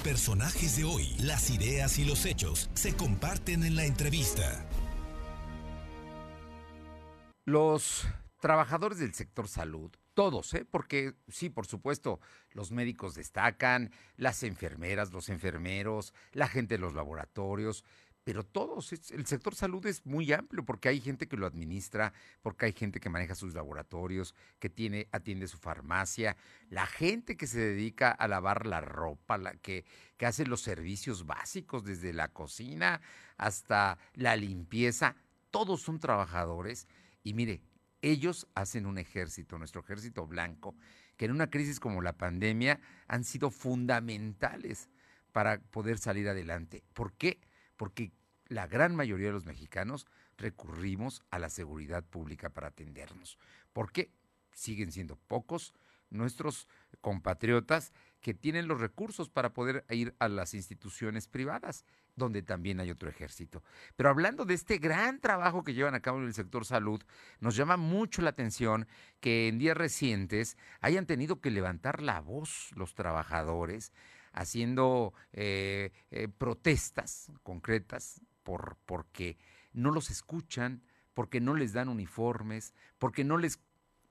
personajes de hoy, las ideas y los hechos se comparten en la entrevista. Los trabajadores del sector salud, todos, ¿eh? porque sí, por supuesto, los médicos destacan, las enfermeras, los enfermeros, la gente de los laboratorios, pero todos, el sector salud es muy amplio porque hay gente que lo administra, porque hay gente que maneja sus laboratorios, que tiene, atiende su farmacia, la gente que se dedica a lavar la ropa, la que, que hace los servicios básicos desde la cocina hasta la limpieza, todos son trabajadores y mire, ellos hacen un ejército, nuestro ejército blanco, que en una crisis como la pandemia han sido fundamentales para poder salir adelante. ¿Por qué? Porque la gran mayoría de los mexicanos recurrimos a la seguridad pública para atendernos. ¿Por qué? Siguen siendo pocos nuestros compatriotas que tienen los recursos para poder ir a las instituciones privadas, donde también hay otro ejército. Pero hablando de este gran trabajo que llevan a cabo en el sector salud, nos llama mucho la atención que en días recientes hayan tenido que levantar la voz los trabajadores haciendo eh, eh, protestas concretas por, porque no los escuchan, porque no les dan uniformes, porque no les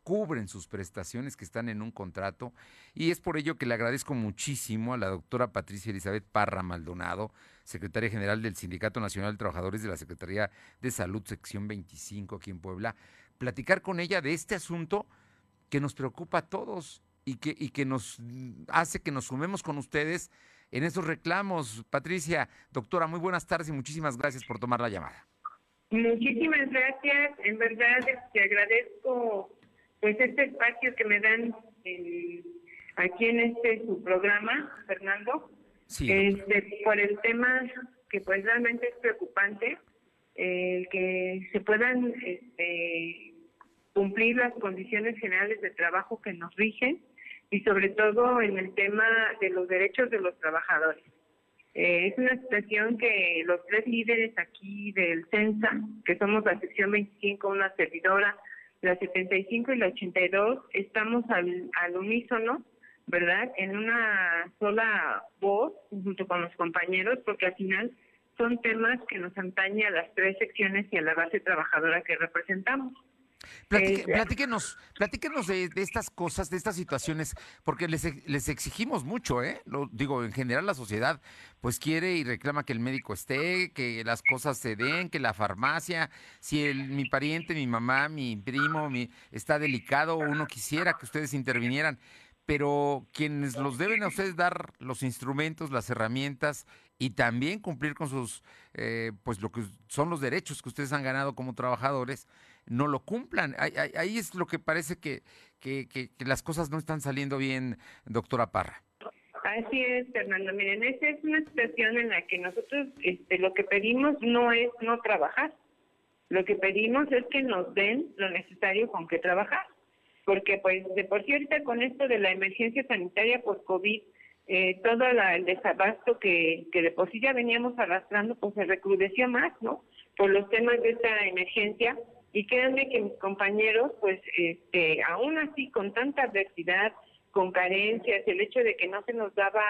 cubren sus prestaciones que están en un contrato. Y es por ello que le agradezco muchísimo a la doctora Patricia Elizabeth Parra Maldonado, secretaria general del Sindicato Nacional de Trabajadores de la Secretaría de Salud, sección 25 aquí en Puebla, platicar con ella de este asunto que nos preocupa a todos y que, y que nos hace que nos sumemos con ustedes en esos reclamos. Patricia, doctora, muy buenas tardes y muchísimas gracias por tomar la llamada. Muchísimas gracias. En verdad, te este, agradezco pues este espacio que me dan aquí en este su programa, Fernando. Sí, este, por el tema que pues realmente es preocupante, el que se puedan este, cumplir las condiciones generales de trabajo que nos rigen y sobre todo en el tema de los derechos de los trabajadores. Eh, es una situación que los tres líderes aquí del CENSA, que somos la sección 25, una servidora, la 75 y la 82, estamos al, al unísono, ¿verdad? En una sola voz, junto con los compañeros, porque al final son temas que nos antañe a las tres secciones y a la base trabajadora que representamos. Platíquenos, platíquenos de, estas cosas, de estas situaciones, porque les, les exigimos mucho, ¿eh? Lo digo, en general la sociedad pues quiere y reclama que el médico esté, que las cosas se den, que la farmacia, si el, mi pariente, mi mamá, mi primo, mi, está delicado, uno quisiera que ustedes intervinieran, pero quienes los deben a ustedes dar los instrumentos, las herramientas y también cumplir con sus, eh, pues lo que son los derechos que ustedes han ganado como trabajadores, no lo cumplan. Ahí, es lo que parece que, que, que, las cosas no están saliendo bien, doctora Parra. Así es, Fernando. Miren, esa es una situación en la que nosotros este, lo que pedimos no es no trabajar. Lo que pedimos es que nos den lo necesario con que trabajar. Porque, pues, de por cierto, con esto de la emergencia sanitaria por COVID, eh, todo el desabasto que, que de por sí ya veníamos arrastrando, pues se recrudeció más, ¿no? Por los temas de esta emergencia y créanme que mis compañeros, pues, este, aún así, con tanta adversidad, con carencias, el hecho de que no se nos daba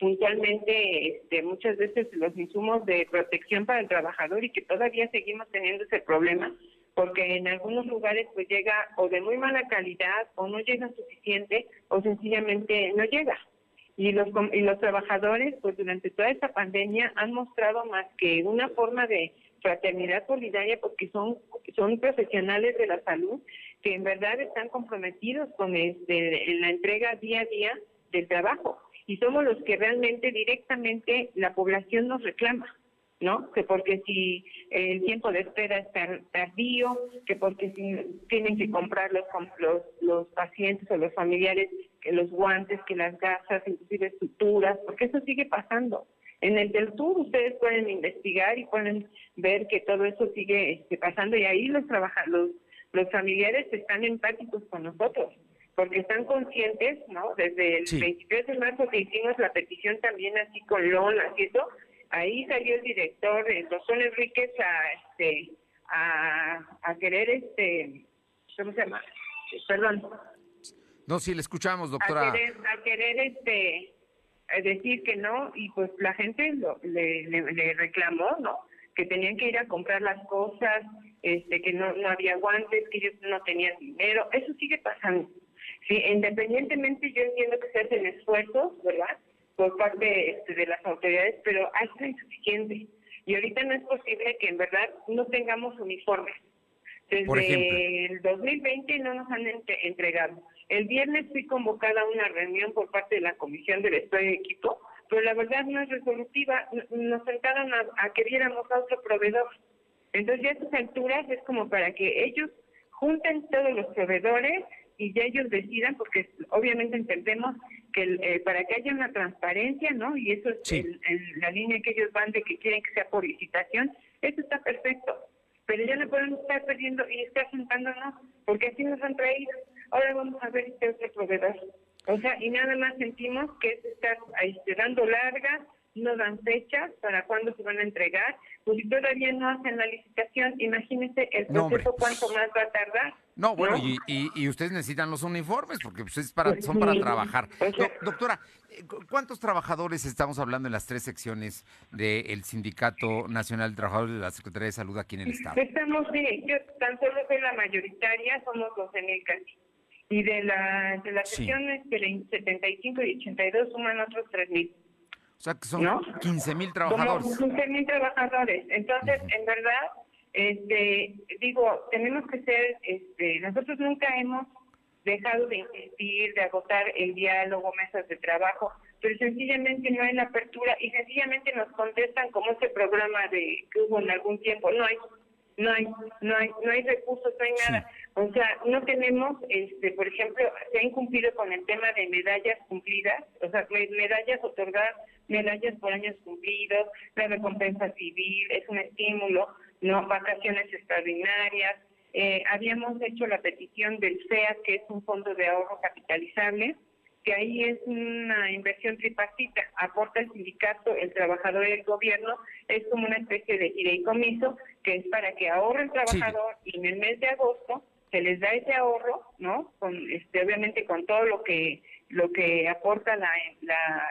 puntualmente este, muchas veces los insumos de protección para el trabajador y que todavía seguimos teniendo ese problema, porque en algunos lugares pues llega o de muy mala calidad o no llega suficiente o sencillamente no llega. Y los, y los trabajadores pues durante toda esta pandemia han mostrado más que una forma de fraternidad solidaria porque son, son profesionales de la salud que en verdad están comprometidos con este, la entrega día a día del trabajo y somos los que realmente directamente la población nos reclama. ¿no? Que porque si el tiempo de espera es tardío, que porque si tienen que comprar los, los, los pacientes o los familiares que los guantes, que las gasas, inclusive estructuras, porque eso sigue pasando. En el del tour ustedes pueden investigar y pueden ver que todo eso sigue este, pasando y ahí los, los, los familiares están empáticos con nosotros porque están conscientes, ¿no? Desde el 23 de marzo que hicimos la petición también así con lonas y eso, ahí salió el director, el doctor Enríquez, a, este, a, a querer, este, ¿cómo se llama? Perdón. No, sí, le escuchamos, doctora. A querer, a querer este, decir que no y pues la gente le, reclamó, ¿no? Que tenían que ir a comprar las cosas, este, que no, no había guantes, que ellos no tenían dinero. Eso sigue pasando. Sí, independientemente yo entiendo que se hacen esfuerzos, ¿verdad? Por parte este, de las autoridades, pero es insuficiente. Y ahorita no es posible que en verdad no tengamos uniformes. Desde el 2020 no nos han entregado. El viernes fui convocada a una reunión por parte de la Comisión del Estado de Equipo, pero la verdad no es resolutiva. Nos sentaron a, que viéramos a otro proveedor. Entonces ya a estas alturas es como para que ellos junten todos los proveedores y ya ellos decidan, porque obviamente entendemos que eh, para que haya una transparencia, ¿no? Y eso es la línea que ellos van de que quieren que sea por licitación, eso está perfecto. Pero ya no podemos estar perdiendo y estar sentándonos, porque así nos han traído. Ahora vamos a ver este otro proveedor. O sea, y nada más sentimos que es estar ahí, dando largas, no dan fechas para cuándo se van a entregar, pues si todavía no hacen la licitación, imagínense el proceso cuánto más va a tardar. No, bueno, Y, y, ustedes necesitan los uniformes porque pues, es para, son para trabajar. doctora, eh, ¿cuántos trabajadores estamos hablando en las tres secciones del Sindicato Nacional de Trabajadores de la Secretaría de Salud aquí en el Estado? Estamos, sí, yo tan solo soy la mayoritaria, somos 12 mil casi. Y de, la, de las secciones de 75 y 82 suman otros 3 mil. O sea, que son 15 mil trabajadores. 15 mil trabajadores. Entonces, en verdad, este, digo, tenemos que ser, este, nosotros nunca hemos dejado de insistir, de agotar el diálogo, mesas de trabajo, pero sencillamente no hay la apertura y sencillamente nos contestan como ese programa de que hubo en algún tiempo, no hay no hay no hay no hay recursos no hay nada o sea no tenemos este por ejemplo se ha incumplido con el tema de medallas cumplidas o sea medallas otorgadas medallas por años cumplidos la recompensa civil es un estímulo no vacaciones extraordinarias eh, habíamos hecho la petición del FEA que es un fondo de ahorro capitalizable que ahí es una inversión tripartita, aporta el sindicato, el trabajador y el gobierno, es como una especie de fideicomiso que es para que ahorre el trabajador y en el mes de agosto se les da ese ahorro, ¿no? Con este obviamente con todo lo que lo que aporta la,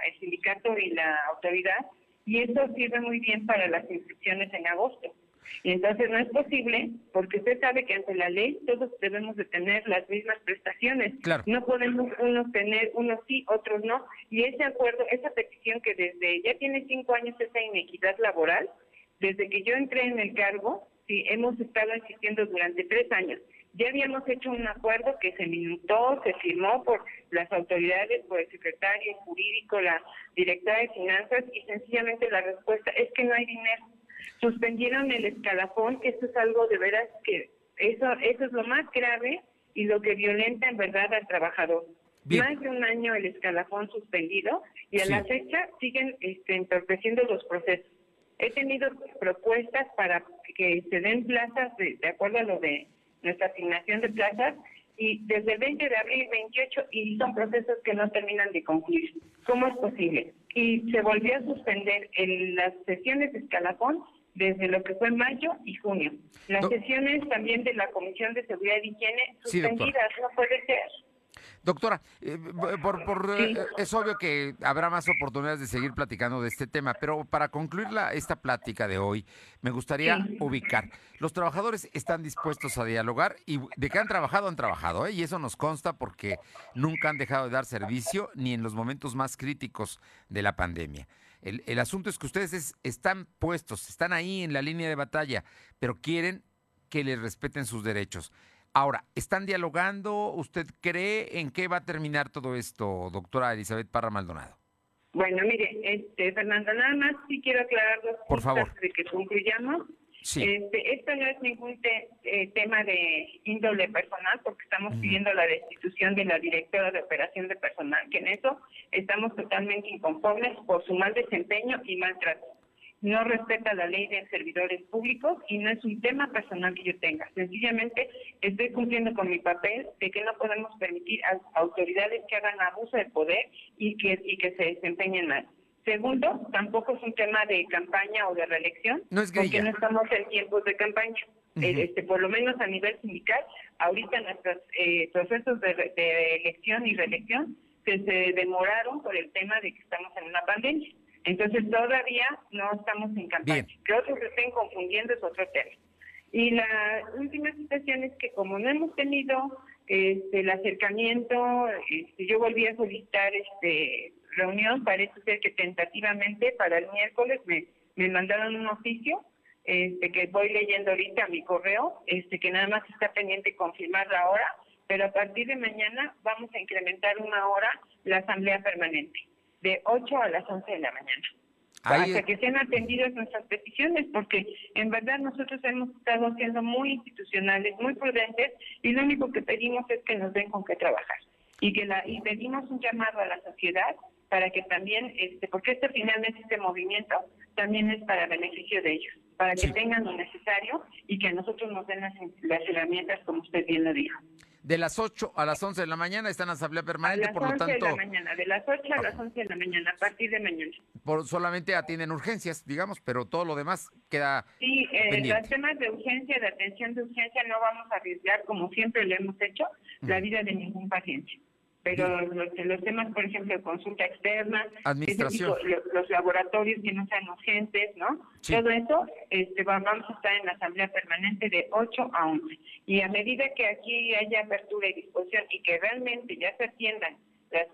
el sindicato y la autoridad y eso sirve muy bien para las inscripciones en agosto. Y entonces no es posible, porque usted sabe que ante la ley todos debemos de tener las mismas prestaciones. No podemos unos tener, unos sí, otros no. Y ese acuerdo, esa petición que desde ya tiene cinco años esa inequidad laboral, desde que yo entré en el cargo, sí, hemos estado insistiendo durante tres años. Ya habíamos hecho un acuerdo que se minutó, se firmó por las autoridades, por el secretario jurídico, la directora de finanzas, y sencillamente la respuesta es que no hay dinero suspendieron el escalafón, eso es algo de veras que eso, eso es lo más grave y lo que violenta en verdad al trabajador. Más de un año el escalafón suspendido y a la fecha siguen este, entorpeciendo los procesos. He tenido propuestas para que se den plazas de, de acuerdo a lo de nuestra asignación de plazas y desde el 20 de abril 28 y son procesos que no terminan de concluir. ¿Cómo es posible? Y se volvió a suspender en las sesiones de escalafón desde lo que fue mayo y junio. Las sesiones también de la Comisión de Seguridad y Higiene suspendidas, no puede ser. Doctora, eh, por, por eh, es obvio que habrá más oportunidades de seguir platicando de este tema, pero para concluir la, esta plática de hoy, me gustaría ubicar. Los trabajadores están dispuestos a dialogar y de que han trabajado, han trabajado, ¿eh? y eso nos consta porque nunca han dejado de dar servicio ni en los momentos más críticos de la pandemia. El, el asunto es que ustedes están puestos, están ahí en la línea de batalla, pero quieren que les respeten sus derechos. Ahora, ¿están dialogando? ¿Usted cree en qué va a terminar todo esto, doctora Elizabeth Parra Maldonado? Bueno, mire, este, Fernando, nada más sí quiero aclarar dos Por favor. de que concluyamos. Sí. Este, esto no es ningún eh, tema de índole personal, porque estamos pidiendo la destitución de la directora de operación de personal, que en eso estamos totalmente inconformes por su mal desempeño y maltrato no respeta la ley de servidores públicos y no es un tema personal que yo tenga. Sencillamente estoy cumpliendo con mi papel de que no podemos permitir a autoridades que hagan abuso de poder y que, y que se desempeñen mal. Segundo, tampoco es un tema de campaña o de reelección, no es porque no estamos en tiempos de campaña. Eh, este, por lo menos a nivel sindical, ahorita nuestros eh, procesos de, de elección y reelección que se demoraron por el tema de que estamos en una pandemia. Entonces todavía no estamos en campaña. Que otros se estén confundiendo es otro tema. Y la última situación es que como no hemos tenido este, el acercamiento, este, yo volví a solicitar este reunión, parece ser que tentativamente para el miércoles me, me mandaron un oficio este, que voy leyendo ahorita a mi correo, este, que nada más está pendiente confirmar la hora, pero a partir de mañana vamos a incrementar una hora la asamblea permanente, de 8 a las 11 de la mañana. Hasta que sean atendidas nuestras peticiones, porque en verdad nosotros hemos estado siendo muy institucionales, muy prudentes, y lo único que pedimos es que nos den con qué trabajar. Y que la, y pedimos un llamado a la sociedad para que también, este, porque este finalmente este movimiento también es para beneficio de ellos, para que tengan lo necesario y que a nosotros nos den las, herramientas, como usted bien lo dijo. De las 8 a las 11 de la mañana está en asamblea permanente, por lo tanto... de la mañana, de las 8 a las 11 de la mañana, a partir de mañana. Por, solamente atienden urgencias, digamos, pero todo lo demás queda Sí, eh, los temas de urgencia, de atención de urgencia, no vamos a arriesgar, como siempre lo hemos hecho, la vida de ningún paciente pero los, temas, por ejemplo, consulta externa, Administración. los, laboratorios que no sean urgentes, ¿no? Todo eso este, vamos a estar en la asamblea permanente de 8 a 11. Y a medida que aquí haya apertura y disposición y que realmente ya se atiendan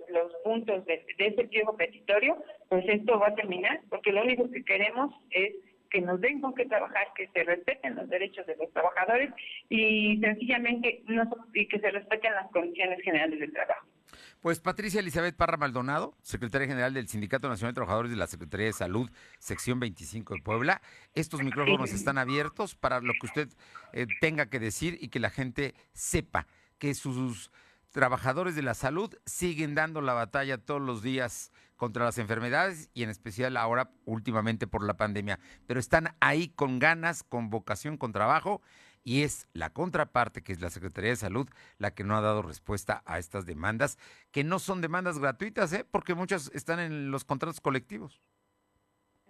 los puntos de, de ese pliego petitorio, pues esto va a terminar, porque lo único que queremos es que nos den con qué trabajar, que se respeten los derechos de los trabajadores y sencillamente no, y que se respeten las condiciones generales del trabajo. Pues Patricia Elizabeth Parra Maldonado, secretaria general del Sindicato Nacional de Trabajadores de la Secretaría de Salud, sección 25 de Puebla. Estos micrófonos están abiertos para lo que usted eh, tenga que decir y que la gente sepa que sus trabajadores de la salud siguen dando la batalla todos los días contra las enfermedades y en especial ahora últimamente por la pandemia, pero están ahí con ganas, con vocación, con trabajo y es la contraparte, que es la Secretaría de Salud, la que no ha dado respuesta a estas demandas, que no son demandas gratuitas, ¿eh? porque muchas están en los contratos colectivos.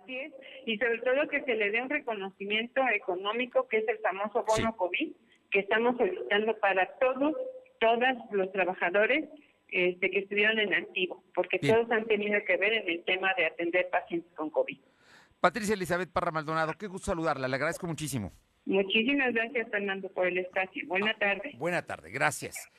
Así es, y sobre todo que se le dé un reconocimiento económico, que es el famoso bono COVID, que estamos solicitando para todos, todas los trabajadores este, que estuvieron en activo, porque todos han tenido que ver en el tema de atender pacientes con COVID. Patricia Elizabeth Parra Maldonado, qué gusto saludarla, le agradezco muchísimo. Muchísimas gracias, Fernando, por el espacio. Buena tarde. Buena tarde, gracias.